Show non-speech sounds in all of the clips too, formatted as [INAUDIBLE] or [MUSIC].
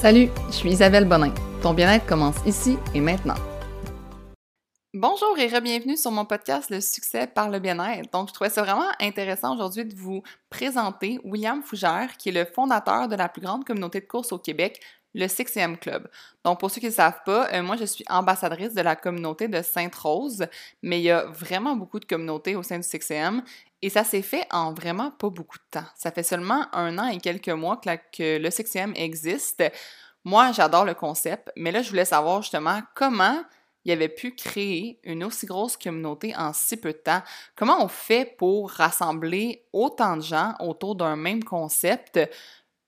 Salut, je suis Isabelle Bonin. Ton bien-être commence ici et maintenant. Bonjour et re-bienvenue sur mon podcast Le succès par le bien-être. Donc, je trouvais ça vraiment intéressant aujourd'hui de vous présenter William Fougère, qui est le fondateur de la plus grande communauté de course au Québec, le 6 Club. Donc, pour ceux qui ne savent pas, euh, moi, je suis ambassadrice de la communauté de Sainte-Rose, mais il y a vraiment beaucoup de communautés au sein du 6 et ça s'est fait en vraiment pas beaucoup de temps. Ça fait seulement un an et quelques mois que, le 6 existe. Moi, j'adore le concept, mais là, je voulais savoir justement comment il avait pu créer une aussi grosse communauté en si peu de temps. Comment on fait pour rassembler autant de gens autour d'un même concept?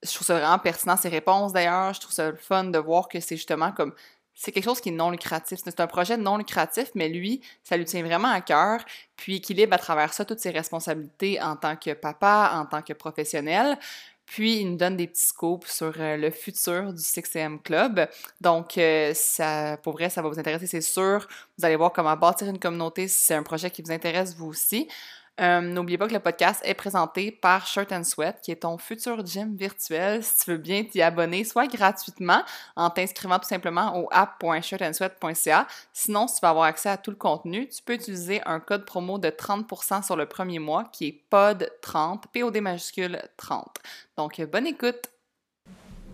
Je trouve ça vraiment pertinent, ces réponses d'ailleurs. Je trouve ça fun de voir que c'est justement comme c'est quelque chose qui est non lucratif. C'est un projet non lucratif, mais lui, ça lui tient vraiment à cœur, puis équilibre à travers ça toutes ses responsabilités en tant que papa, en tant que professionnel. Puis, il nous donne des petits scopes sur euh, le futur du 6 Club. Donc, euh, ça, pour vrai, ça va vous intéresser, c'est sûr. Vous allez voir comment bâtir une communauté si c'est un projet qui vous intéresse, vous aussi. Euh, n'oubliez pas que le podcast est présenté par Shirt and Sweat, qui est ton futur gym virtuel. Si tu veux bien t'y abonner, soit gratuitement en t'inscrivant tout simplement au app.shirtandsweat.ca. Sinon, si tu veux avoir accès à tout le contenu, tu peux utiliser un code promo de 30% sur le premier mois qui est POD30, POD majuscule 30. Donc, bonne écoute!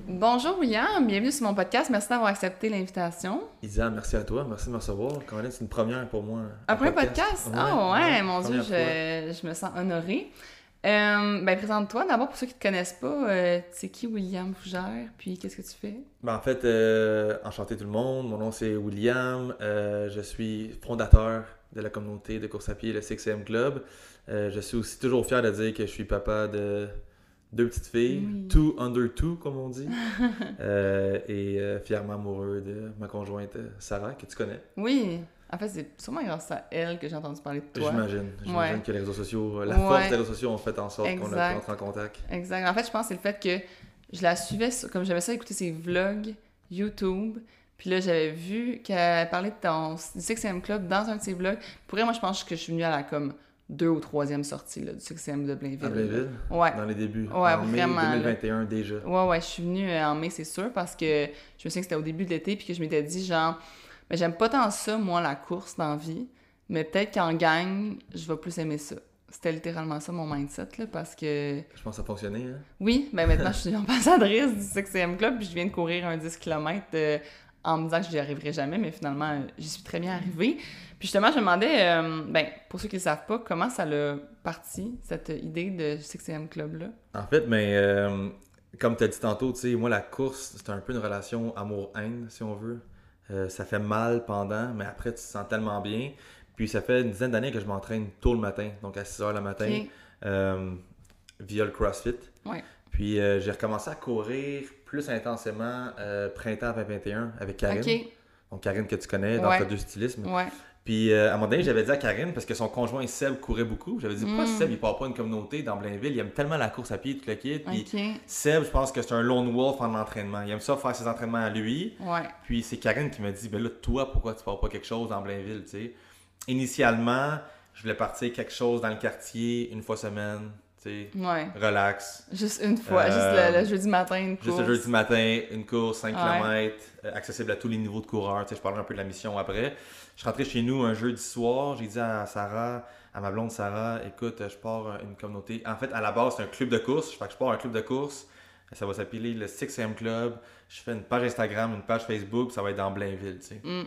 Bonjour William, bienvenue sur mon podcast. Merci d'avoir accepté l'invitation. Isa, merci à toi. Merci de me recevoir. Quand même, c'est une première pour moi. Un, premier podcast? Ah ouais, mon Dieu, je, je, me sens honorée. Euh, ben, présente-toi d'abord pour ceux qui ne te connaissent pas. Euh, c'est qui William Fougère? Puis qu'est-ce que tu fais? Ben, en fait, euh, enchanté tout le monde. Mon nom c'est William. je suis fondateur de la communauté de course à pied, le 6 Club. je suis aussi toujours fier de dire que je suis papa de deux petites filles, two under two, comme on dit, [LAUGHS] euh, et euh, fièrement amoureux de ma conjointe euh, Sarah, que tu connais. Oui, en fait, c'est sûrement grâce à elle que j'ai entendu parler de toi. J'imagine. J'imagine que les réseaux sociaux, la force des réseaux sociaux ont fait en sorte qu'on a pu entrer en contact. Exact. En fait, je pense que c'est le fait que je la suivais, comme j'avais ça, écouter ses vlogs YouTube. Puis là, j'avais vu qu'elle parlait de ton du 6 Club dans un de ses vlogs. Pour moi, je pense que je suis venue à la comme deux ou troisième sortie là, du succès de Blainville. À Blainville? Ouais. Dans les débuts. Ouais, en vraiment. Mai 2021 déjà. Ouais, ouais, je suis venue euh, en mai, c'est sûr, parce que je me souviens que c'était au début de l'été, puis que je m'étais dit, genre, mais j'aime pas tant ça, moi, la course dans la vie, mais peut-être qu'en gagne, je vais plus aimer ça. C'était littéralement ça mon mindset, là, parce que... Je pense que ça a fonctionné, hein? Oui, ben maintenant, je suis ambassadrice [LAUGHS] du 6 Club, puis je viens de courir un 10 km euh, en me disant que je n'y arriverai jamais, mais finalement, j'y suis très bien arrivée. Puis justement, je me demandais, euh, ben, pour ceux qui ne savent pas, comment ça l'a parti, cette idée de 6 Club-là? En fait, mais ben, euh, comme tu as dit tantôt, tu sais, moi, la course, c'est un peu une relation amour-haine, si on veut. Euh, ça fait mal pendant, mais après, tu te sens tellement bien. Puis ça fait une dizaine d'années que je m'entraîne tôt le matin, donc à 6 h le matin, via le CrossFit. Ouais. Puis j'ai recommencé à courir plus intensément printemps 2021 avec Karine. Donc Karine que tu connais, dans ouais. du stylisme. Ouais. Puis euh, à un moment donné, j'avais dit à Karine, parce que son conjoint Seb courait beaucoup, j'avais dit pourquoi mm. Seb il part pas une communauté dans Blainville, il aime tellement la course à pied, tout le kit. Puis Seb, je pense que c'est un lone wolf en entraînement. Il aime ça faire ses entraînements à lui. Ouais. Puis c'est Karine qui m'a dit ben là, toi, pourquoi tu pars pas quelque chose dans Blainville, tu sais? Initialement, je voulais partir quelque chose dans le quartier une fois semaine, Ouais. Relax. Juste une fois, juste le, euh, jeudi matin, une course. Juste le jeudi matin, une course, 5 km, euh, accessible à tous les niveaux de coureurs. Je parlerai un peu de la mission après. Je suis rentré chez nous un jeudi soir, j'ai dit à Sarah, à ma blonde Sarah, écoute, je pars une communauté. En fait, à la base, c'est un club de course. Que je pars un club de course. Ça va s'appeler le 6M Club. Je fais une page Instagram, une page Facebook, ça va être dans Blainville, tu sais. Mm.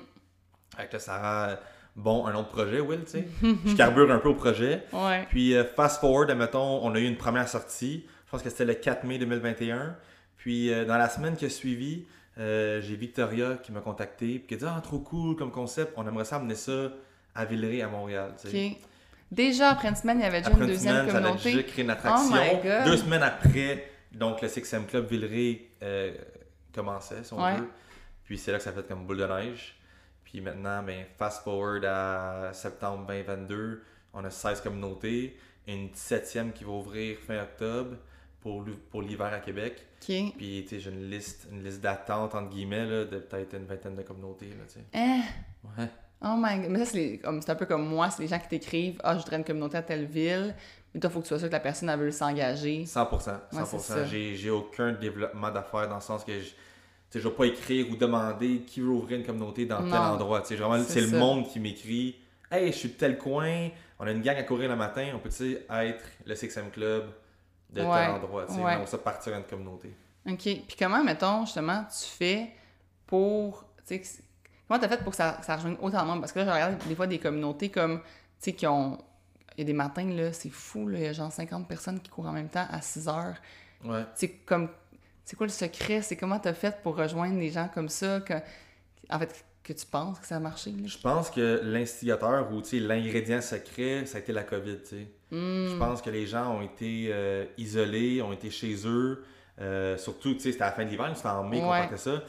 Avec le Sarah, bon, un autre projet, Will, tu sais. je carbure un peu au projet. Ouais. Puis, euh, fast forward, admettons, on a eu une première sortie. Je pense que c'était le 4 mai 2021. Puis, euh, dans la semaine qui a suivi, euh, j'ai Victoria qui m'a contacté et qui a dit Ah, trop cool comme concept, on aimerait ça amener ça à Villeray, à Montréal. Déjà, après une semaine, il y avait déjà une deuxième semaine, communauté. Ça déjà créé une attraction. Oh Deux semaines après, donc le 6 Club Villeray commençait, si on veut. Puis c'est là que ça fait comme boule de neige. Puis maintenant, ben, fast forward à septembre 2022, on a 16 communautés, une 17e qui va ouvrir fin octobre pour, l'hiver à Québec. Puis, tu sais, j'ai une liste, une liste d'attente, entre guillemets, là, de peut-être une vingtaine de communautés, là. Hein? Ouais. Oh my god. Mais ça, c'est un peu comme moi, c'est les gens qui t'écrivent « Ah, je voudrais une communauté à telle ville. » Mais toi, il faut que tu sois sûr que la personne, elle veut s'engager. 100%. 100%. j'ai, aucun développement d'affaires dans le sens que je sais, je vais pas écrire ou demander qui veut ouvrir une communauté dans tel endroit. Tu sais, vraiment, c'est le monde qui m'écrit Hey, je suis de tel coin, on a une gang à courir le matin, on peut être le 6 Club de tel endroit. Tu sais, on ça partir une communauté. OK. Puis comment, mettons, justement, tu fais pour. Tu sais, comment t'as fait pour que ça, ça rejoigne autant de monde? Parce que là, je regarde des fois des communautés comme, tu sais, qui ont. Il y a des matins, là, c'est fou, là, il y a genre 50 personnes qui courent en même temps à 6 heures. Ouais. C'est comme c'est quoi le secret? C'est comment tu as fait pour rejoindre des gens comme ça? Que, en fait, que tu penses que ça a marché? Je pense que l'instigateur ou l'ingrédient secret, ça a été la COVID. Hmm. Je pense que les gens ont été euh, isolés, ont été chez eux. Euh, surtout, tu sais, c'était à la fin de l'hiver, c'était en mai qu'on partait ça.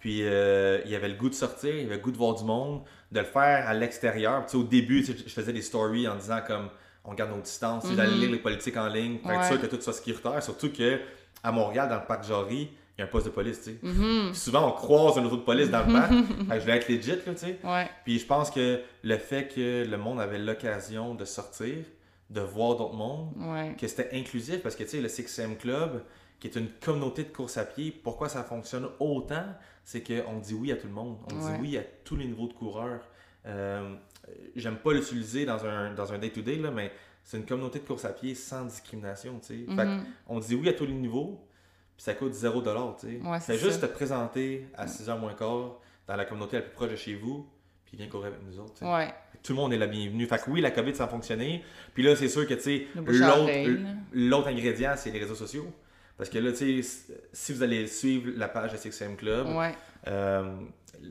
Puis euh, il y avait le goût de sortir, il y avait le goût de voir du monde, de le faire à l'extérieur. Tu sais, au début, je faisais des stories en disant comme on garde nos distances, mm j'allais lire les politiques en ligne pour être sûr que tout soit sécuritaire. Surtout que à Montréal, dans le parc Jory, il y a un poste de police, tu sais. Mm-hmm. Souvent, on croise un autre de police dans le parc. [LAUGHS] je voulais être legit, là, tu sais. Ouais. Puis je pense que le fait que le monde avait l'occasion de sortir, de voir d'autres mondes, que c'était inclusif, parce que, tu sais, le 6 Club, qui est une communauté de course à pied, pourquoi ça fonctionne autant, c'est qu'on dit oui à tout le monde. On dit oui à tous les niveaux de coureurs. Euh, J'aime pas l'utiliser dans un dans un day-to-day, là, mais c'est une communauté de course à pied sans discrimination, tu sais. Mhm. on dit oui à tous les niveaux, puis ça coûte 0 tu sais. c'est juste te présenter à 6h moins quart dans la communauté la plus proche de chez vous, puis viens courir avec nous autres, ouais. Tout le monde est la bienvenue. Fait que oui, la COVID, ça a fonctionné. Puis là, c'est sûr que, tu sais, l'autre ingrédient, c'est les réseaux sociaux. Parce que là, tu sais, si vous allez suivre la page de 6 Club, euh,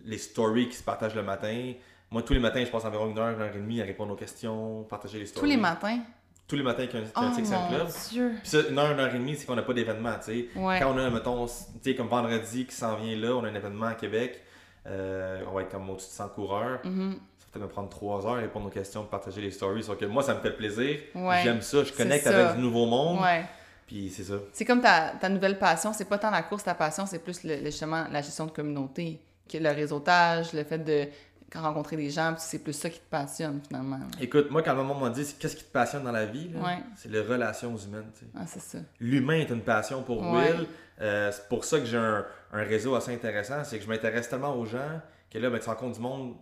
les stories qui se partagent le matin, moi, tous les matins, je passe environ une heure, une heure et demie à répondre aux questions, partager les stories. Tous les matins? Tous les matins qu'il y a un, oh, Club. Dieu. Puis ça, une heure, une heure et demie, c'est qu'on n'a pas d'événement, tu sais. Quand on a, mettons, tu sais, comme vendredi qui s'en vient là, on a un événement à Québec, euh, on va être comme au-dessus de 100 coureurs. Mm-hmm. Ça va peut-être me prendre trois heures à répondre aux questions, partager les stories. Sauf que moi, ça me fait plaisir. J'aime ça, je connecte avec du nouveau monde. Ouais. Puis c'est ça. C'est comme ta, ta, nouvelle passion, c'est pas tant la course, ta passion, c'est plus le, justement la gestion de communauté, le réseautage, le fait de rencontrer des gens, c'est plus ça qui te passionne finalement. Écoute, moi, quand le monde m'a dit qu'est-ce qui te passionne dans la vie, c'est les relations humaines. Ah, c'est ça. L'humain est une passion pour Will. Euh, c'est pour ça que j'ai un, réseau assez intéressant. C'est que je m'intéresse tellement aux gens que là, ben, tu rencontres du monde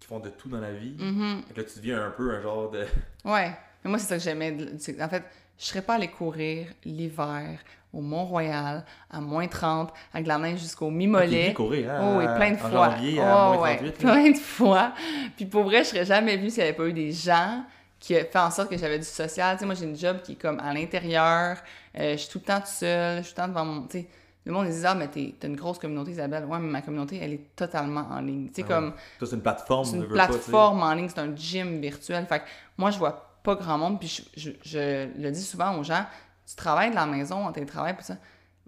qui font de tout dans la vie. Mm-hmm. là, tu deviens un peu un genre de. Ouais. Mais moi, c'est ça que j'aimais. En fait, je serais pas allée courir l'hiver au Mont-Royal à moins 30 avec la neige jusqu'au mi-mollet. courir, hein, oh, oui, plein de fois. Janvier, à oh, ouais, plein de fois. Puis pour vrai, je serais jamais vue s'il n'y avait pas eu des gens qui fait en sorte que j'avais du social. Tu sais, moi, j'ai une job qui est comme à l'intérieur. Euh, je suis tout le temps toute seule. Je suis tout le temps devant mon... Tu sais, le monde dit « Ah, mais t'as une grosse communauté, Isabelle. » Ouais, mais ma communauté, elle est totalement en ligne. Tu sais, ah comme... C'est une plateforme. C'est une plateforme en ligne. C'est un gym virtuel. Fait que moi, je vois pas grand monde. Puis je, je le dis souvent aux gens tu travailles de la maison, en télétravail, puis ça,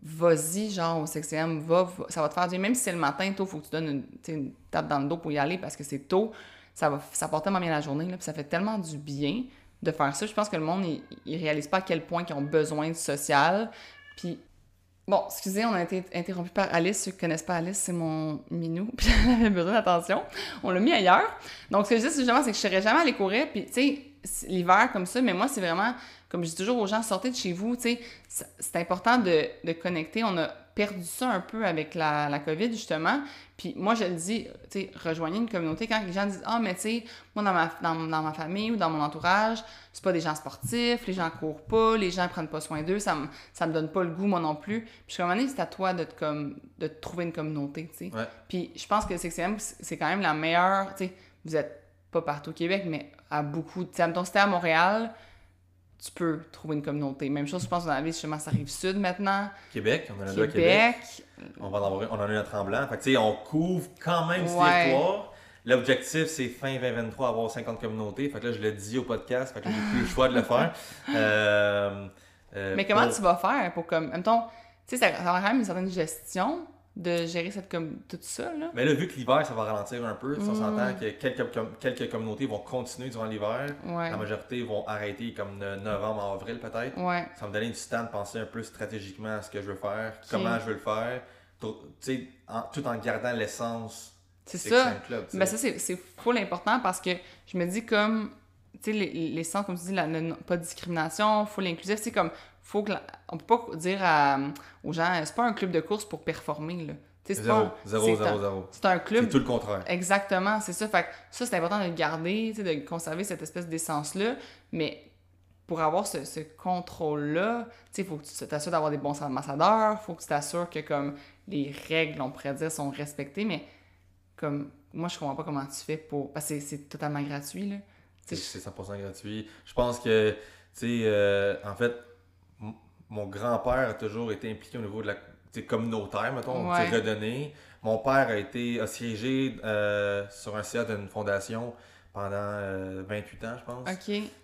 vas-y, genre, au CXM, va, ça va te faire du bien. Même si c'est le matin, tôt, faut que tu donnes une, tape dans le dos pour y aller parce que c'est tôt. Ça, va, ça porte tellement bien la journée, là, puis ça fait tellement du bien de faire ça. Je pense que le monde, il, il réalise pas à quel point ils ont besoin de social. Puis, bon, excusez, on a été interrompu par Alice. Ceux qui connaissent pas Alice, c'est mon minou, [LAUGHS] puis elle avait besoin d'attention. On l'a mis ailleurs. Donc, ce que je dis, justement, c'est que je serais jamais allée courir, puis, tu sais, l'hiver comme ça, mais moi, c'est vraiment comme je dis toujours aux gens, sortez de chez vous, tu sais, c'est important de, de, connecter. On a perdu ça un peu avec la, la COVID, justement. Puis moi, je le dis, tu sais, rejoignez une communauté. Quand les gens disent, ah, mais tu sais, moi, dans ma, dans, dans, ma famille ou dans mon entourage, c'est pas des gens sportifs, les gens courent pas, les gens prennent pas soin d'eux, ça me, ça me donne pas le goût, moi non plus. Puis je suis c'est à toi de te, comme, de trouver une communauté, tu sais. Puis je pense que c'est quand même la meilleure, tu sais, vous êtes pas partout au Québec, mais à beaucoup, tu sais, c'était à Montréal, tu peux trouver une communauté. Même chose, je pense, dans la ville, justement, ça arrive sud maintenant. Québec, on en a deux à Québec. On, va en avoir, on en a une à Tremblant. Fait que, tu sais, on couvre quand même ce territoire. L'objectif, c'est fin 2023, avoir 50 communautés. Fait que là, je l'ai dit au podcast, fait que j'ai plus le choix de le faire. [LAUGHS] Euh, euh, Mais comment tu vas faire pour comme. Mettons, tu sais, ça, ça va quand même une certaine gestion de gérer cette comme tout ça là. Mais là vu que l'hiver ça va ralentir un peu, on s'entend que quelques, quelques communautés vont continuer durant l'hiver, la majorité vont arrêter comme novembre avril peut-être. Ça va me donner du temps de penser un peu stratégiquement à ce que je veux faire, comment je veux le faire, tout, en, tout en gardant l'essence. C'est ça. Mais ça c'est full important parce que je me dis comme tu sais, les, les, comme tu dis, la, pas de discrimination, full inclusif, c'est comme faut que. la- On peut pas dire à- aux gens, c'est pas un club de course pour performer, là. C'est Zéro, pas- zéro, c'est zéro. C'est un C'est club tout le contraire. Exactement, c'est ça. Fait que ça, c'est important de le garder, de conserver cette espèce d'essence-là. Mais pour avoir ce, ce contrôle-là, il faut que tu t'assures d'avoir des bons ambassadeurs, il faut que tu t'assures que, comme, les règles, on pourrait dire, sont respectées. Mais, comme, moi, je comprends pas comment tu fais pour... Parce que c'est- c'est totalement gratuit, là. C'est Tu sais, c'est 100% gratuit. Je pense que, tu sais, euh, en fait, mon grand-père a toujours été impliqué au niveau de la communautaire, mettons, Ouais. redonné. Mon père a été a siégé euh, sur un CA d'une fondation pendant euh, 28 ans, je pense,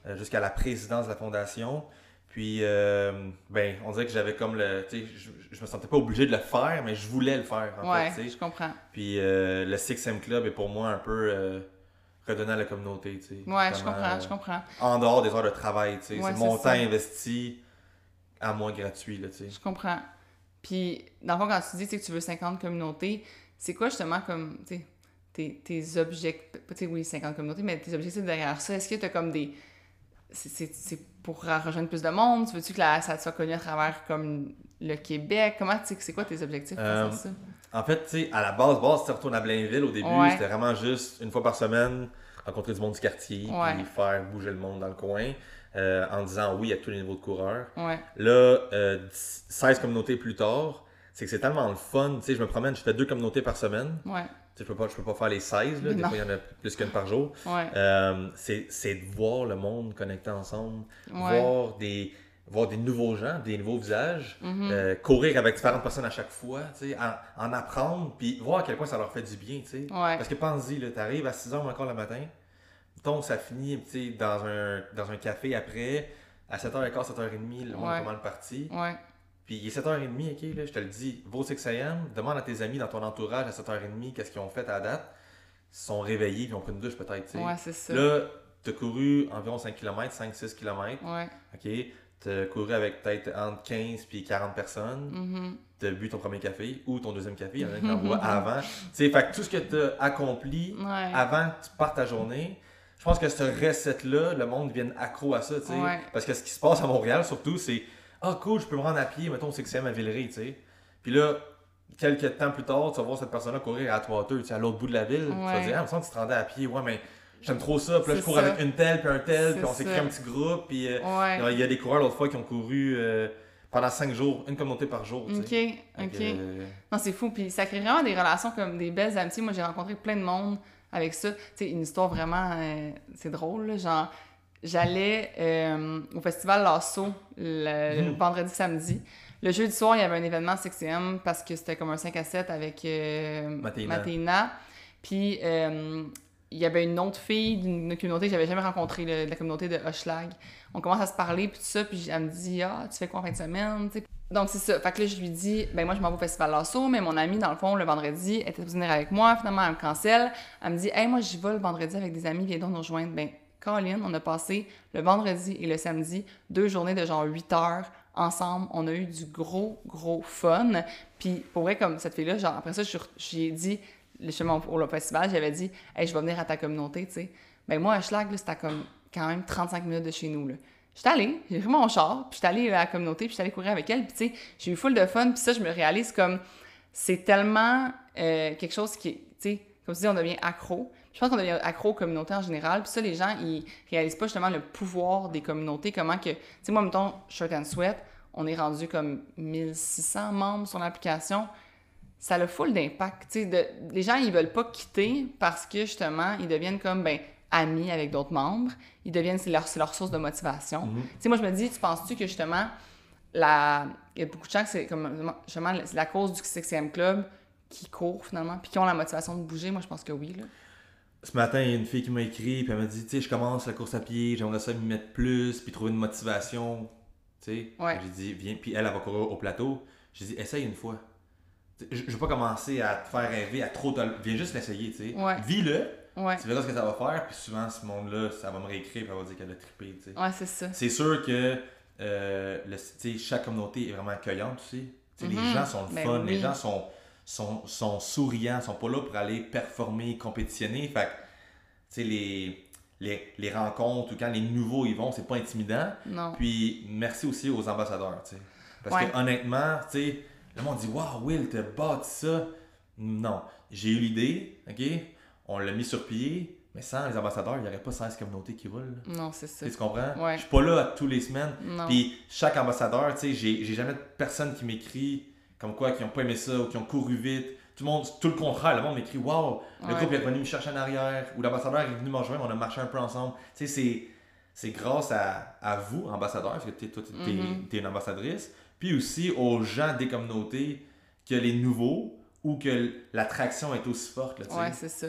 euh, jusqu'à la présidence de la fondation. Puis, euh, ben, on dirait que j'avais comme le. Tu sais, je, je me sentais pas obligé de le faire, mais je voulais le faire, en ouais, fait, je comprends. Puis, euh, le 6M Club est pour moi un peu euh, redonner à la communauté, tu sais. Ouais, je comprends, euh, je comprends. en dehors des heures de travail, tu sais. Ouais, c'est mon temps investi à moi gratuit, là, tu sais. Je comprends. Puis, dans le fond, quand tu dis que tu veux 50 communautés, c'est quoi justement comme, tu sais, tes, tes objectifs, oui, 50 communautés, mais tes objectifs derrière ça, est-ce que tu as comme des... C'est- pour rejoindre plus de monde? Tu veux-tu que la, ça soit connu à travers comme le Québec? Comment, tu sais, c'est quoi tes objectifs Euh, ça? En fait, tu sais, à la base, base, tu retournes à Blainville au début, Ouais. c'était vraiment juste une fois par semaine, rencontrer du monde du quartier, Ouais. puis faire bouger le monde dans le coin, euh, en disant oui à tous les niveaux de coureurs. Ouais, Là, euh, 10 16 communautés plus tard, c'est que c'est tellement le fun. Tu sais, je me promène, je fais deux communautés par semaine. ouais, Tu sais, je peux pas, je peux pas faire les 16, là. Des fois, il y en a plus qu'une par jour. ouais, Euh, c'est de voir le monde connecté ensemble, voir, des, voir des nouveaux gens, des nouveaux visages, Mhm. euh, courir avec différentes personnes à chaque fois, tu en, en apprendre, puis voir à quel point ça leur fait du bien, tu. Ouais. Parce que pense-y, là, t'arrives à 6h encore le matin, ça finit, dans un, dans un café après, à 7h15, 7h30, le monde Ouais. mal parti. Ouais, Puis il est 7h30, ok, là, je te le dis, vos 6 AM, demande à tes amis dans ton entourage à 7h30 qu'est-ce qu'ils ont fait à la date. Ils sont réveillés, puis ils ont pris une douche peut-être, tu sais. ouais, c'est ça. Là, t'as couru environ 5 km, 5-6 km, Ouais. ok? T'as couru avec peut-être entre 15 puis 40 personnes. Mhm. T'as bu ton premier café ou ton deuxième café, il y en a qui l'envoient [LAUGHS] avant. Tu sais, fait que tout ce que t'as accompli Ouais. avant que tu partes ta journée, pense que ce recette-là, le monde devienne accro à ça, tu sais. Ouais. Parce que ce qui se passe à Montréal, surtout, c'est Ah, cool, je peux me rendre à pied, mettons, c'est que c'est à Villeray, tu sais. Puis là, quelques temps plus tard, tu vas voir cette personne-là courir à Atwater, tu sais, à l'autre bout de la ville. Tu vas dire, ah, me semble que tu te rendais à pied, ouais, mais j'aime trop ça. Puis là, je cours ça. avec une telle, puis un tel, puis on s'est créé un petit groupe, puis euh, Ouais. il y a des coureurs l'autre fois qui ont couru euh, pendant 5 jours, une communauté par jour, tu. Ok, ok. euh, Non, c'est fou. Puis ça crée vraiment des relations comme des belles amitiés. Moi, j'ai rencontré plein de monde avec ça. Sais, une histoire vraiment... euh, c'est drôle, là. Genre, j'allais euh, au festival Lasso le, le Mhm. vendredi, samedi. Le jeudi soir, il y avait un événement 6 parce que c'était comme un 5 à 7 avec euh. Puis euh, il y avait une autre fille d'une communauté que j'avais jamais rencontrée, le- de la communauté de Hochelag. On commence à se parler, puis tout ça, puis elle me dit Ah, tu fais quoi en fin de semaine. Donc c'est ça. Fait que là, je lui dis Ben moi, je m'en vais au Festival Lasso, mais mon amie, dans le fond, le vendredi, elle était supposée venir avec moi. Finalement, elle me cancelle. Elle me dit Hey, moi, j'y vais le vendredi avec des amis, viens donc nous rejoindre. Ben, Colin, on a passé le vendredi et le samedi deux journées de genre 8 heures ensemble. On a eu du gros, gros fun. Puis pour vrai, comme cette fille-là, genre après ça, j'ai dit, justement au au festival, j'avais dit, hey, je vais venir à ta communauté, tu sais. Ben moi, à Schlag, là, c'était comme quand même 35 minutes de chez nous, là. J'étais allée, j'ai pris mon char, puis j'étais allée à la communauté, puis j'étais allée courir avec elle, puis tu sais, j'ai eu full de fun, puis ça, je me réalise comme, c'est tellement euh, quelque chose qui, tu sais, comme tu dis, on devient accro. Je pense qu'on devient accro aux communautés en général, puis ça, les gens, ils réalisent pas justement le pouvoir des communautés, comment que, tu sais, moi, mettons, Shirt and Sweat, on est rendu comme 1600 membres sur l'application. Ça a full d'impact. tu sais, les gens, ils veulent pas quitter parce que justement, ils deviennent comme ben, amis avec d'autres membres. Ils deviennent, c'est leur, source de motivation. Tu sais, moi, je me dis, tu penses-tu que justement, la... il y a beaucoup de gens que c'est comme justement c'est la cause du 6e club qui courent finalement, puis qui ont la motivation de bouger? Moi, je pense que oui. Là. Ce matin, il y a une fille qui m'a écrit, puis elle m'a dit, tu sais, je commence la course à pied, j'aimerais ça m'y mettre plus, puis trouver une motivation, tu sais. Ouais. J'ai dit, viens, puis elle, elle va courir au plateau. J'ai dit, essaye une fois. Je, je vais pas commencer à te faire rêver, à trop te... Viens juste l'essayer, tu sais. Ouais. Vis-le, Ouais, tu verras ce que ça va faire, puis souvent, ce monde-là, ça va me réécrire, puis elle va dire qu'elle a trippé, tu sais. ouais c'est ça. C'est sûr que euh, le- chaque communauté est vraiment accueillante aussi. Tu sais, Mhm. Les gens sont le Ben fun, oui. les gens sont, sont, sont souriants, sont pas là pour aller performer, compétitionner. Fait que, tu sais, les, les, les rencontres ou quand les nouveaux y vont, c'est pas intimidant. Non. Puis merci aussi aux ambassadeurs, tu sais. Parce Ouais. que honnêtement, tu sais, le monde dit Waouh, Will, t'as bâti ça. Non. J'ai eu l'idée, OK? On l'a mis sur pied, mais sans les ambassadeurs, il n'y aurait pas 16 communautés qui roulent. là. Non, c'est ça. Tu tu comprends? Ouais. Je suis pas là tous les semaines. Non. Puis chaque ambassadeur, tu sais, j'ai j'ai jamais de personne qui m'écrit comme quoi, qui ont pas aimé ça ou qui ont couru vite. Tout le monde, tout le contraire, le monde m'écrit Waouh, le Ouais. groupe est revenu me chercher en arrière, ou l'ambassadeur est venu me rejoindre, on a marché un peu ensemble. Tu sais, c'est. C'est grâce à, à vous, ambassadeur, parce que t'es- toi, t'es Mhm. t'es une ambassadrice, puis aussi aux gens des communautés que les nouveaux ou que l'attraction est aussi forte. Là. Ouais, c'est ça.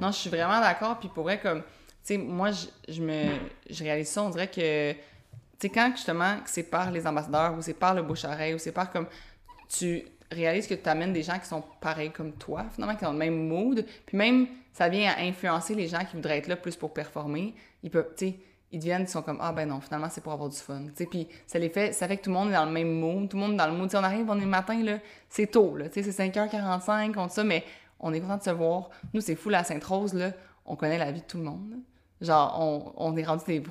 Non, je suis vraiment d'accord. Puis pour vrai, comme, tu sais, moi, je, je me, je réalise ça, on dirait que, tu sais, quand justement, c'est par les ambassadeurs ou c'est par le bouche-oreille ou c'est par comme, tu réalises que tu amènes des gens qui sont pareils comme toi, finalement, qui ont le même mood. Puis même, ça vient à influencer les gens qui voudraient être là plus pour performer. Ils peuvent, tu sais, ils deviennent, ils sont comme, ah ben non, finalement, c'est pour avoir du fun. Puis ça les fait, ça fait que tout le monde est dans le même mood, tout le monde est dans le sais, on arrive, on est le matin, là, c'est tôt, là, c'est 5h45, on ça, mais on est content de se voir. Nous, c'est fou, la Sainte-Rose, là, on connaît la vie de tout le monde. Genre, on, on est rendu des...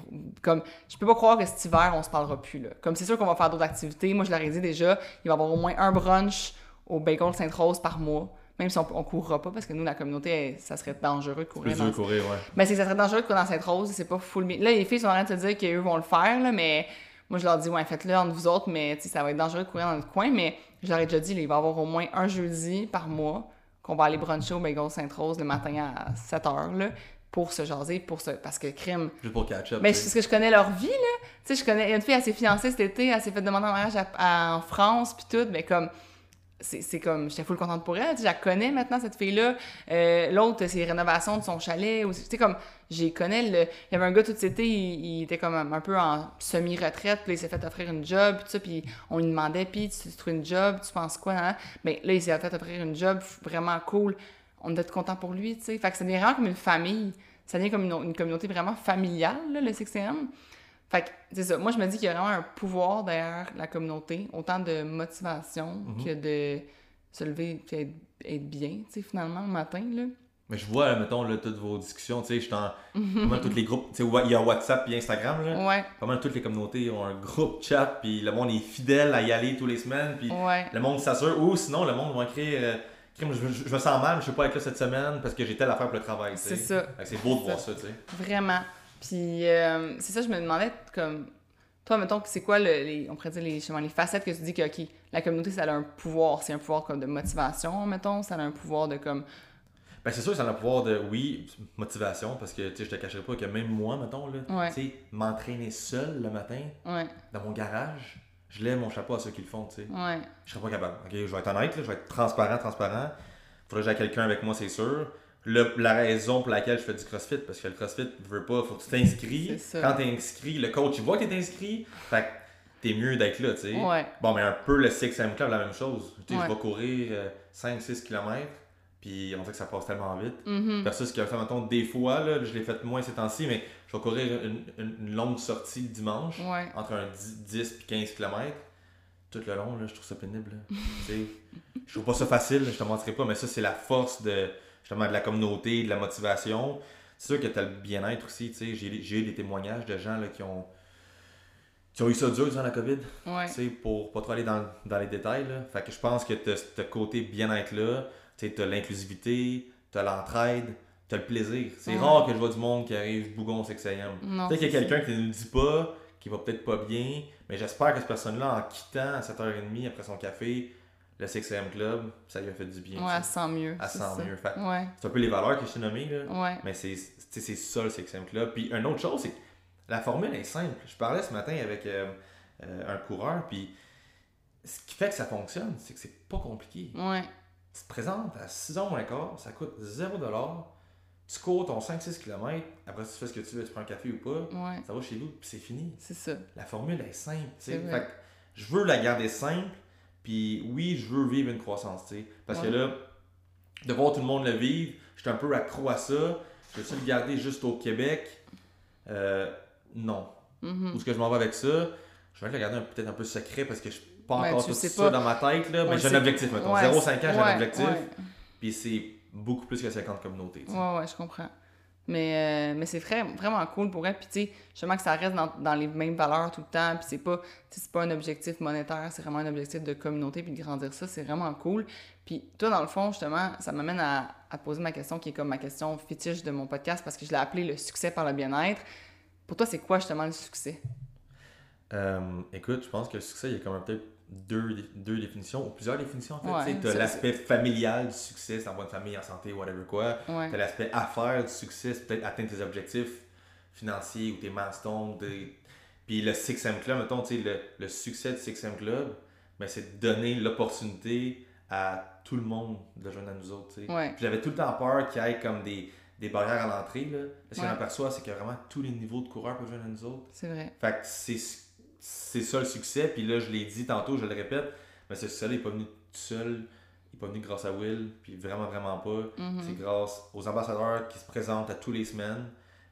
Comme, je peux pas croire que cet hiver, on se parlera plus, là. Comme, c'est sûr qu'on va faire d'autres activités. Moi, je leur ai dit déjà, il va y avoir au moins un brunch au Bagel Sainte-Rose par mois. Même si on, on courra pas, parce que nous, la communauté, ça serait dangereux de courir. Dans- courir, ouais. ben, c'est ça serait dangereux de courir dans Sainte-Rose, c'est pas full... Là, les filles sont en train de se dire qu'eux vont le faire, là, mais moi, je leur dis, ouais, faites-le entre vous autres, mais ça va être dangereux de courir dans notre coin, mais je leur ai déjà dit, là, il va y avoir au moins un jeudi par mois qu'on va aller bruncher au Bagel Sainte-Rose le matin à 7 h, là, pour se jaser, pour se... parce que crime... Juste pour catch-up. Mais tu sais. parce que je connais leur vie, là. Tu sais, je connais... Une fille, elle s'est fiancée cet été, elle s'est fait demander en mariage à- à- en France, puis tout, mais comme c'est comme, j'étais full contente pour elle, tu je la connais maintenant, cette fille-là. Euh, L'autre, c'est les rénovations de son chalet. Tu sais, comme, j'ai connais, le... il y avait un gars tout cet été, il, était comme un, peu en semi-retraite, puis il s'est fait offrir une job, puis ça, puis on lui demandait, puis tu, trouves une job, tu penses quoi, hein? Mais là, il s'est fait offrir une job vraiment cool. On était content pour lui, tu sais. Fait que ça devient vraiment comme une famille. Ça devient comme une, communauté vraiment familiale, le 6M. Fait que, c'est ça. Moi, je me dis qu'il y a vraiment un pouvoir derrière la communauté, autant de motivation Mhm. que de se lever et être, être bien, tu sais, finalement, le matin, là. Mais je vois, mettons, là, toutes vos discussions, tu sais, je [LAUGHS] pas mal tous les groupes, tu sais, il y a WhatsApp et Instagram, là. Ouais, mal toutes les communautés ont un groupe chat, puis le monde est fidèle à y aller tous les semaines, puis ouais. le monde s'assure, ou sinon, le monde va écrire, euh, je, je- je me sens mal, je peux pas être là cette semaine parce que j'ai telle affaire pour le travail. C'est ça. C'est beau de voir ça. ça, tu sais. Vraiment. Puis, euh, c'est ça, je me demandais, comme, toi, mettons, c'est quoi, le- les, on pourrait dire, les, justement, les facettes que tu dis que, OK, la communauté, ça a un pouvoir. C'est un pouvoir comme de motivation, mettons. Ça a un pouvoir de, comme, Ben, c'est sûr que ça a le pouvoir de, oui, motivation, parce que, tu sais, je te cacherai pas que même moi, mettons, là, Ouais. tu sais, m'entraîner seul le matin, ouais, dans mon garage, je lève mon chapeau à ceux qui le font, tu sais. ouais, Je serais pas capable. Ok, je vais être honnête, là, je vais être transparent, transparent. Faudrait que j'ai quelqu'un avec moi, c'est sûr. Le- la raison pour laquelle je fais du crossfit, parce que le crossfit veut pas, faut que tu t'inscris. Quand t'es inscrit, le coach il voit que t'es inscrit. Fait que t'es mieux d'être là, tu sais. ouais, Bon, mais un peu le 6M Club, la même chose. Tu sais, Ouais. Je vais courir 5-6 km, puis on dirait que ça passe tellement vite. mhm, Versus que, mettons, des fois, là, je l'ai fait moins ces temps-ci, mais je vais courir une, une- une longue sortie le dimanche ouais, entre un 10, 10 puis 15 km, tout le long, là, je trouve ça pénible. là. [LAUGHS] Tu sais, je trouve pas ça facile, je te mentirai pas, mais ça, c'est la force de, justement, de la communauté, de la motivation. C'est sûr que tu as le bien-être aussi. tu sais. J'ai j'ai eu des témoignages de gens là, qui, ont, qui ont eu ça dur durant la COVID, ouais, tu sais, pour pas trop aller dans, dans les détails. Là. Fait que je pense que tu as ce côté bien-être-là, tu as l'inclusivité, tu as l'entraide, tu as le plaisir. C'est Ouais. rare que je vois du monde qui arrive bougon 6am. non. Peut-être qu'il y a quelqu'un qui ne nous le dit pas, qui va peut-être pas bien, mais j'espère que cette personne-là, en quittant à 7h30 après son café, le 6am Club, ça lui a fait du bien. Ouais, elle sent mieux. Elle sent mieux. Ouais, c'est un peu les valeurs que je t'ai nommées, là. ouais, mais c'est ça le 6am Club. Puis une autre chose, c'est que la formule est simple. Je parlais ce matin avec euh, euh, un coureur, puis ce qui fait que ça fonctionne, c'est que c'est pas compliqué. ouais, Tu te présentes à 6h moins quart, ça coûte 0$. Tu cours ton 5-6 km, après tu fais ce que tu veux, tu prends un café ou pas, ouais, ça va chez vous, puis c'est fini. c'est ça. La formule est simple. Fait que je veux la garder simple, puis oui, je veux vivre une croissance, tu sais. Parce que là, de voir tout le monde le vivre, je suis un peu accro à ça. Je veux-tu le garder juste au Québec? Euh, non. Mhm. Où est-ce que je m'en vais avec ça? Je vais le garder un- peut-être un peu secret parce que je suis pas Ouais, encore tout ça pas. dans ma tête, là. Mais j'ai un objectif, mettons. Ouais, 0,5 ans, j'ai un objectif. Puis c'est beaucoup plus que 50 communautés. Ouais, ouais, je comprends. Mais, euh, mais c'est vrai, vraiment cool pour elle. Puis, tu sais, justement que ça reste dans, dans, les mêmes valeurs tout le temps. Puis, c'est pas, c'est pas un objectif monétaire, c'est vraiment un objectif de communauté. Puis, de grandir ça, c'est vraiment cool. Puis, toi, dans le fond, justement, ça m'amène à, poser ma question qui est comme ma question fétiche de mon podcast parce que je l'ai appelé le succès par le bien-être. Pour toi, c'est quoi justement le succès? Euh, écoute, je pense que le succès, il a quand même peut-être deux, deux définitions, ou plusieurs définitions en fait. tu as l'aspect familial du succès, c'est en bonne famille, en santé, whatever quoi. Tu as l'aspect affaires du succès, c'est peut-être atteindre tes objectifs financiers ou tes milestones. Puis le 6M Club, mettons, le, le succès du 6M Club, ben, c'est de donner l'opportunité à tout le monde de joindre à nous autres. J'avais tout le temps peur qu'il y ait comme des, des barrières à l'entrée. Là. Ce qu'on aperçoit, c'est que vraiment tous les niveaux de coureurs peuvent joindre à nous autres. C'est vrai. Fait que c'est c'est ça le succès. Puis là, je l'ai dit tantôt, je le répète, mais ce succès-là, il n'est pas venu tout seul. Il n'est pas venu grâce à Will, puis vraiment, vraiment pas. Mm-hmm. C'est grâce aux ambassadeurs qui se présentent à tous les semaines,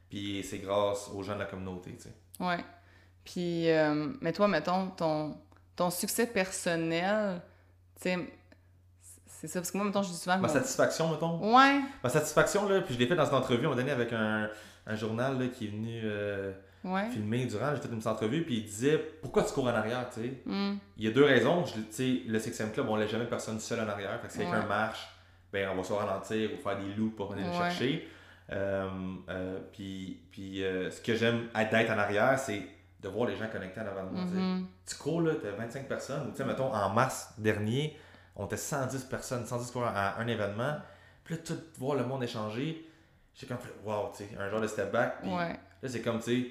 puis c'est grâce aux gens de la communauté, tu sais. Ouais. Puis, euh, mais toi, mettons, ton, ton succès personnel, tu sais, c'est ça, parce que moi, mettons, je dis souvent... Ma satisfaction, mettons? Ouais. Ma satisfaction, là, puis je l'ai fait dans une entrevue, on m'a donné avec un, un journal là, qui est venu... Euh, ouais. filmé durant, j'ai fait une petite entrevue, puis il disait pourquoi tu cours en arrière, tu sais? Mm. Il y a deux raisons. Tu sais, le 6 Club, on laisse jamais personne seul en arrière. Fait que si Ouais. quelqu'un marche, ben on va se ralentir ou faire des loups pour venir le chercher. Euh, euh, puis puis euh, ce que j'aime d'être en arrière, c'est de voir les gens connectés en avant de moi. Mhm. Tu cours là, t'as 25 personnes. Ou tu sais, mettons, en mars dernier, on était 110 personnes, 110 coureurs à un événement. Puis là, tout voir le monde échanger, j'ai comme fait, wow, tu sais, un genre de step back. Puis Ouais. là, c'est comme, tu sais,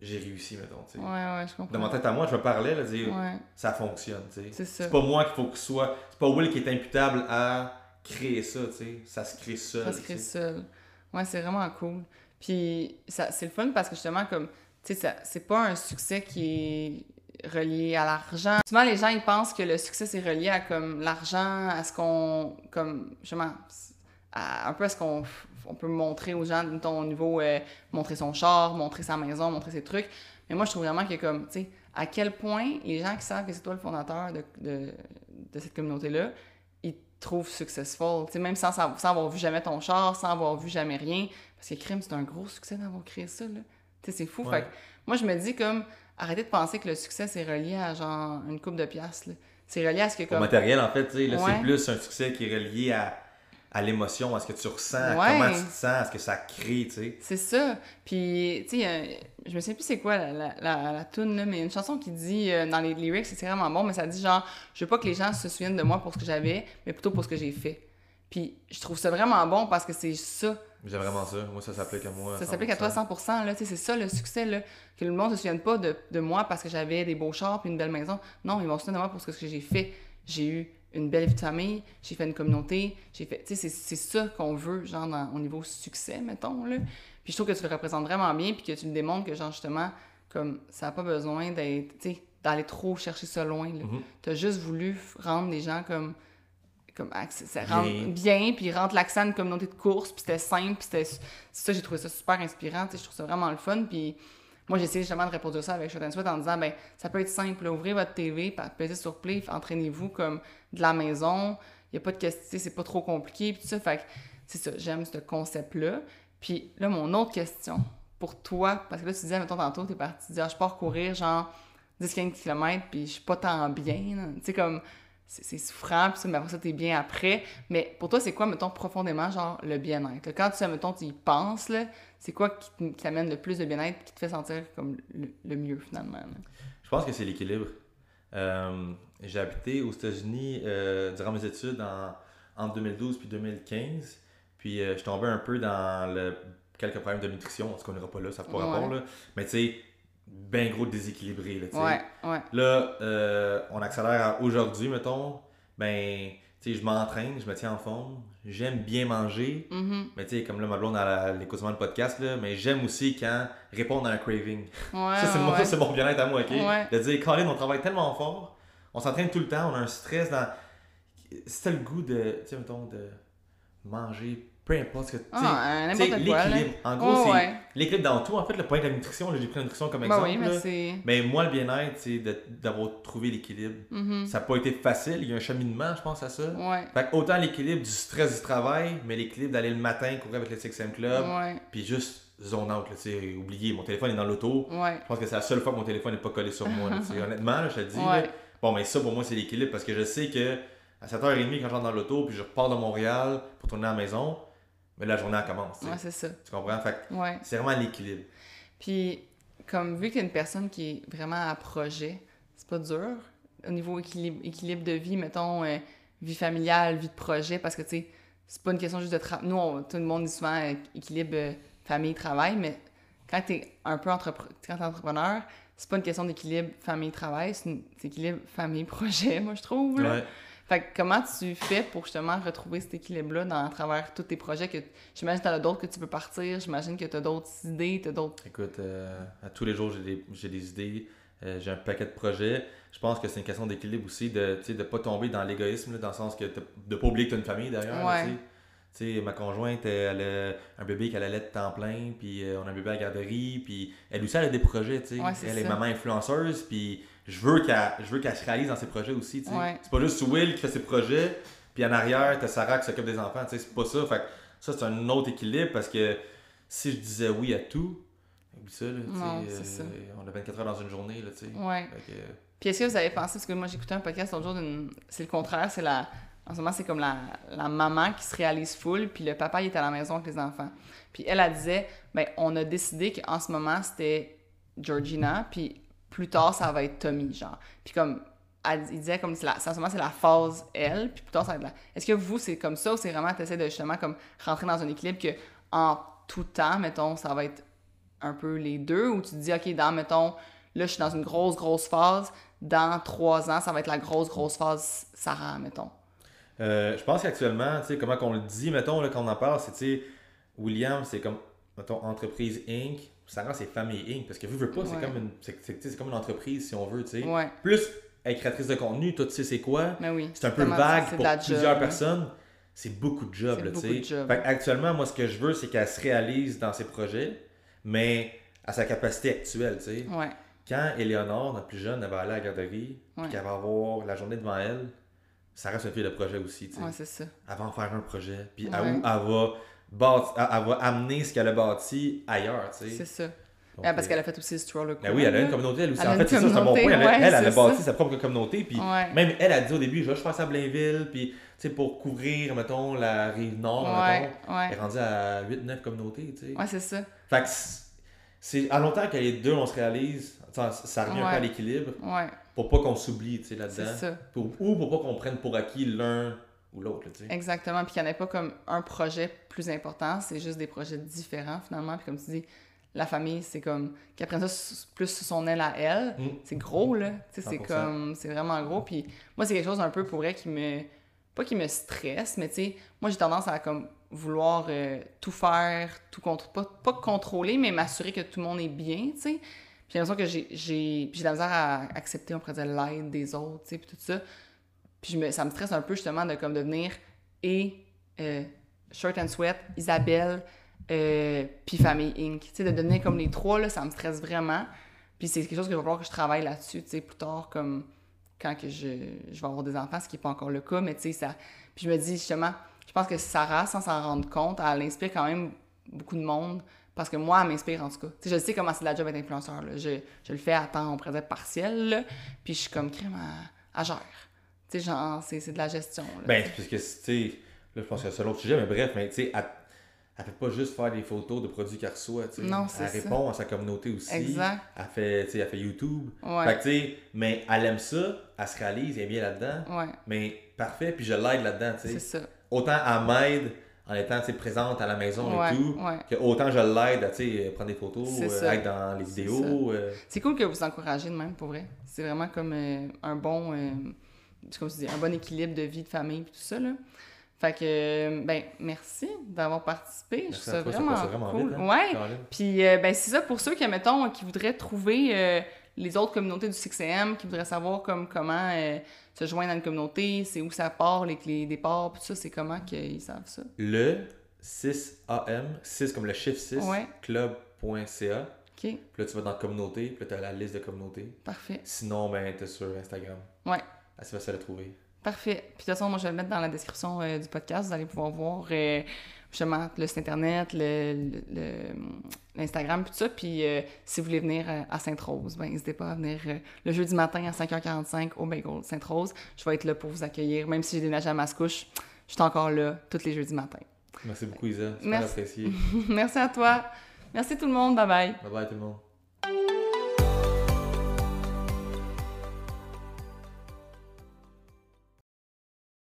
j'ai réussi, mettons, tu sais. Ouais, ouais, je Dans comprends. ma tête à moi, je me parlais, là, dire, Ouais, ça fonctionne, tu sais. c'est ça. C'est pas moi qu'il faut que ce soit. C'est pas Will qui est imputable à créer ça, tu sais. Ça se crée seul. Ça se crée seul. Ouais, c'est vraiment cool. Puis ça, c'est le fun parce que justement, comme, tu sais, c'est pas un succès qui est relié à l'argent. Souvent, les gens, ils pensent que le succès, c'est relié à, comme, l'argent, à ce qu'on, comme, justement, à, un peu à ce qu'on on peut montrer aux gens, mettons, au niveau, euh, montrer son char, montrer sa maison, montrer ses trucs. Mais moi, je trouve vraiment que, comme, tu sais, à quel point les gens qui savent que c'est toi le fondateur de, de, de cette communauté-là, ils te trouvent successful. Tu sais, même sans, sa- sans avoir vu jamais ton char, sans avoir vu jamais rien. Parce que crime, c'est un gros succès d'avoir créé ça, là. Tu sais, c'est fou. Ouais. Fait que moi, je me dis comme, arrêtez de penser que le succès, c'est relié à genre une coupe de piastres, là. C'est relié à ce que Au comme... matériel, en fait, tu sais, là, Ouais. c'est plus un succès qui est relié à, à l'émotion, à ce que tu ressens, à comment tu te sens, à ce que ça crée, tu sais. C'est ça. Puis, tu sais, a- je me souviens plus c'est quoi la, la, la, la toune, là, mais une chanson qui dit euh, dans les lyrics, c'est vraiment bon, mais ça dit genre, je veux pas que les gens se souviennent de moi pour ce que j'avais, mais plutôt pour ce que j'ai fait. Puis, je trouve ça vraiment bon parce que c'est ça. J'aime vraiment ça. Moi, ça s'applique à moi. Ça s'applique à toi 100%, là, tu sais, c'est ça le succès, là. Que le monde se souvienne pas de, de moi parce que j'avais des beaux chars puis une belle maison. Non, ils vont se souvenir de moi pour ce que j'ai fait. J'ai eu une belle vie de famille, j'ai fait une communauté, j'ai fait... Tu sais, c'est- c'est ça qu'on veut, genre, dans- au niveau succès, mettons, là. Puis je trouve que tu le représentes vraiment bien puis que tu le démontres que, genre, justement, comme, ça n'a pas besoin d'être, tu sais, d'aller trop chercher ça loin, là. Mhm. T'as juste voulu rendre les gens comme comme ça rend Bien. bien, puis rendre l'accent à une communauté de course, puis c'était simple, puis c'était c'est ça j'ai trouvé ça super inspirant, tu sais, je trouve ça vraiment le fun, puis moi j'ai essayé justement de reproduire ça avec Shot and en disant ben ça peut être simple, ouvrez votre TV, pesez sur play, entraînez-vous comme de la maison, il y a pas de question, tu c'est pas trop compliqué, puis tout ça, fait c'est ça, j'aime ce concept là. Puis là mon autre question pour toi, parce que là tu disais mettons tantôt t'es parti dire ah, je pars courir genre 10-15 km, puis je suis pas tant bien, tu sais comme c'est souffrant, puis ça, mais après ça, t'es bien après. Mais pour toi, c'est quoi, mettons, profondément, genre, le bien-être? Quand tu, mettons, tu y penses, là, c'est quoi qui t'amène le plus de bien-être, qui te fait sentir comme le, le mieux, finalement? là? Je pense que c'est l'équilibre. Euh, j'ai habité aux États-Unis euh, durant mes études en, entre 2012 puis 2015. Puis euh, je tombais un peu dans le, quelques problèmes de nutrition. On se connaîtra pas là, ça n'a pas Ouais. rapport. Là. Mais tu sais, ben gros déséquilibré. Là. Ouais, ouais. Là, euh, on accélère à aujourd'hui, mettons. Ben, tu sais, je m'entraîne, je me tiens en forme. J'aime bien manger. Mhm. Mais tu sais, comme là, ma blonde a l'écoutement de podcast, là, mais j'aime aussi quand répondre à un craving. Ouais, [LAUGHS] Ça, c'est ouais, mon, mon bien-être à moi, ok? De dire, Colin, on travaille tellement fort, on s'entraîne tout le temps, on a un stress dans. Si t'as le goût de, tu sais, mettons, de manger peu importe ce que tu Ah, sais, là. l'équilibre. En gros, Ouais, c'est ouais. l'équilibre dans tout. En fait, le point de la nutrition, j'ai pris la nutrition comme Ben exemple. oui, mais là. Mais moi, le bien-être, c'est d'avoir trouvé l'équilibre. Mhm. Ça n'a pas été facile. Il y a un cheminement, je pense, à ça. Ouais. Fait que autant l'équilibre du stress du travail, mais l'équilibre d'aller le matin courir avec le 6M Club, Ouais. puis juste zone out, tu sais, oublier, mon téléphone est dans l'auto. Je pense que c'est la seule fois que mon téléphone n'est pas collé sur moi. là. [LAUGHS] Honnêtement, là, je te le dis. Bon, mais ça, pour moi, c'est l'équilibre parce que je sais que à 7h30, quand je rentre dans l'auto, puis je repars de Montréal pour tourner à la maison, mais la journée, elle commence. Ouais, c'est ça. Tu comprends? Fait Ouais. c'est vraiment l'équilibre. Puis, comme vu que t'es une personne qui est vraiment à projet, c'est pas dur au niveau équilibre, équilibre de vie, mettons, euh, vie familiale, vie de projet, parce que, tu sais, c'est pas une question juste de travail. Nous, on- tout le monde dit souvent euh, équilibre euh, famille-travail, mais quand t'es un peu entrepre- quand t'es entrepreneur, c'est pas une question d'équilibre famille-travail, c'est équilibre famille-projet, [LAUGHS] moi, je trouve. là. Ouais. Fait que comment tu fais pour justement retrouver cet équilibre-là dans, à travers tous tes projets que j'imagine que t'en as d'autres que tu peux partir, j'imagine que t'as d'autres idées, t'as d'autres... Écoute, euh, à tous les jours, j'ai des, j'ai des idées, euh, j'ai un paquet de projets. Je pense que c'est une question d'équilibre aussi, de ne pas tomber dans l'égoïsme, là, dans le sens que de ne pas oublier que tu as une famille d'ailleurs. Ouais. tu. Tu ma conjointe, elle a un bébé qu'elle allait de temps plein, puis euh, on a un bébé à la garderie, puis elle aussi, elle a des projets, tu sais. Ouais, c'est elle est maman influenceuse, puis je veux qu'elle je veux qu'elle se réalise dans ses projets aussi, tu sais. Ouais. C'est pas juste Will qui fait ses projets, puis en arrière, t'as Sarah qui s'occupe des enfants, tu sais, c'est pas ça. Fait que ça, c'est un autre équilibre, parce que si je disais oui à tout, ça, là, Non, euh, ça. on a 24 heures dans une journée, là, tu sais. Ouais. Que, Puis est-ce que vous avez pensé, parce que moi j'écoutais un podcast l'autre jour, d'une- c'est le contraire, c'est la. En ce moment, c'est comme la, la maman qui se réalise full, puis le papa il est à la maison avec les enfants. Puis elle, elle disait, ben on a décidé qu'en ce moment c'était Georgina, puis plus tard ça va être Tommy, genre. Puis comme, il disait comme, la, c'est la phase elle, puis plus tard ça va être la. Est-ce que vous c'est comme ça ou c'est vraiment, t'essaies de justement comme rentrer dans un équilibre que en tout temps, mettons, ça va être un peu les deux, ou tu te dis, ok, dans, mettons, là, je suis dans une grosse, grosse phase, dans trois ans, ça va être la grosse, grosse phase Sarah, mettons. Euh, je pense qu'actuellement, tu sais, comment qu'on le dit, mettons, là, quand on en parle, c'est, tu sais, William, c'est comme, mettons, entreprise Inc. Sarah, c'est famille Inc. Parce que, vu, veux pas, c'est Ouais. comme une, comme une entreprise, si on veut, tu sais. Ouais, Plus, être créatrice de contenu, toi, tu sais, c'est quoi. mais oui. C'est un peu vague pour plusieurs job, hein. personnes. C'est beaucoup de job, C'est là, tu sais. actuellement, moi, ce que je veux, c'est qu'elle se réalise dans ses projets, mais à sa capacité actuelle, tu sais. Ouais, Quand Éléonore, notre plus jeune, elle va aller à la garderie, puis qu'elle va avoir la journée devant elle, ça reste une fille de projet aussi, tu sais. c'est ça. Elle va en faire un projet, puis à où elle va, bâti- elle elle va amener ce qu'elle a bâti ailleurs, tu sais. C'est ça. Donc, Ah, parce euh, qu'elle a fait aussi le stroller Ben oui, elle a une communauté, elle aussi. Elle en fait, c'est ça, c'est un bon point. Elle, ouais, elle, elle a bâti ça. sa propre communauté, puis Ouais. même elle a dit au début, je vais faire ça à Blainville, puis tu sais, pour couvrir, mettons, la rive nord, Ouais, mettons. Elle est rendue à 8-9 communautés, tu sais. Ouais, c'est ça. Fait que c'est- à longtemps que les deux, on se réalise, ça, ça revient un peu à l'équilibre, pour pas qu'on s'oublie, tu sais, là-dedans. Pour- Ou pour pas qu'on prenne pour acquis l'un ou l'autre, là, tu sais. Exactement. Puis qu'il n'y en ait pas comme un projet plus important, c'est juste des projets différents finalement. Puis comme tu dis, la famille, c'est comme. Qu'ils apprennent ça plus sous son aile à elle. Mm. C'est gros, là. Tu sais, c'est 100%. comme. C'est vraiment gros. Puis moi, c'est quelque chose un peu pour vrai qui me. Pas qui me stresse, mais tu sais, moi, j'ai tendance à comme vouloir euh, tout faire, tout contre pas, pas contrôler, mais m'assurer que tout le monde est bien, tu sais. Puis j'ai l'impression que j'ai- j'ai de la misère à accepter, on pourrait dire, l'aide des autres, tu sais, puis tout ça. Puis je me, ça me stresse un peu justement de comme devenir et euh, Shirt and Sweat, Isabelle, euh, puis Famille Inc. De devenir comme les trois, là, ça me stresse vraiment. Puis c'est quelque chose que je vais falloir que je travaille là-dessus, plus tard, comme quand que je, je vais avoir des enfants, ce qui n'est pas encore le cas, mais tu sais, ça... Puis je me dis justement, je pense que Sarah, sans s'en rendre compte, elle inspire quand même beaucoup de monde, parce que moi, elle m'inspire en tout cas. Je sais comment c'est la job d'être influenceur, là. Je, je le fais à temps, on pourrait partiel, puis je suis comme crème à, à gère. Tu sais, genre, c'est c'est de la gestion, là. Ben, c'est parce que, tu sais, là, je pense que c'est un autre sujet, mais bref, mais tu sais, elle, elle fait pas juste faire des photos de produits qu'elle reçoit, tu sais. Non, c'est Elle ça. répond à sa communauté aussi. Exact. Elle fait, tu sais, elle fait YouTube. Ouais. Fait que, tu sais, mais elle aime ça, elle se réalise, elle est bien là-dedans. Ouais, Mais parfait, puis je l'aide là-dedans, tu c'est sais. ça. Autant elle m'aide en étant, présente à la maison Ouais, et tout, ouais. que autant je l'aide à, tu sais, prendre des photos, C'est euh, être dans les C'est vidéos. euh, C'est cool que vous encouragez de même, pour vrai. C'est vraiment comme euh, un bon, euh, comme tu dis, un bon équilibre de vie, de famille, puis tout ça, là. Fait que, ben, merci d'avoir participé. Je Merci trouve à ça vraiment, cool. vite, hein, ouais. Puis, euh, ben, c'est ça pour ceux qui, mettons, qui voudraient trouver euh, les autres communautés du 6am, qui voudraient savoir comme comment euh, se joindre à une communauté, c'est où ça part, les clés des parts, puis tout ça, c'est comment qu'ils savent ça? Le 6am, 6 comme le chiffre 6, Ouais. club.ca. OK, Puis là, tu vas dans communauté, puis là, tu as la liste de communauté. parfait. Sinon, ben, tu es sur Instagram. Ouais. Assez facile à trouver. Parfait. Puis de toute façon, moi, je vais le mettre dans la description euh, du podcast. Vous allez pouvoir voir euh, justement le site internet, le, le- le- l'Instagram, puis tout ça. Puis euh, si vous voulez venir euh, à Sainte-Rose, ben n'hésitez pas à venir le jeudi matin à 5h45 au Bagel Sainte-Rose. Je vais être là pour vous accueillir. Même si j'ai déménagé à Mascouche, je suis encore là tous les jeudis matins. Merci beaucoup, Isa. Super Merci. apprécié. [LAUGHS] Merci à toi. Merci tout le monde. Bye bye. bye bye, tout le monde.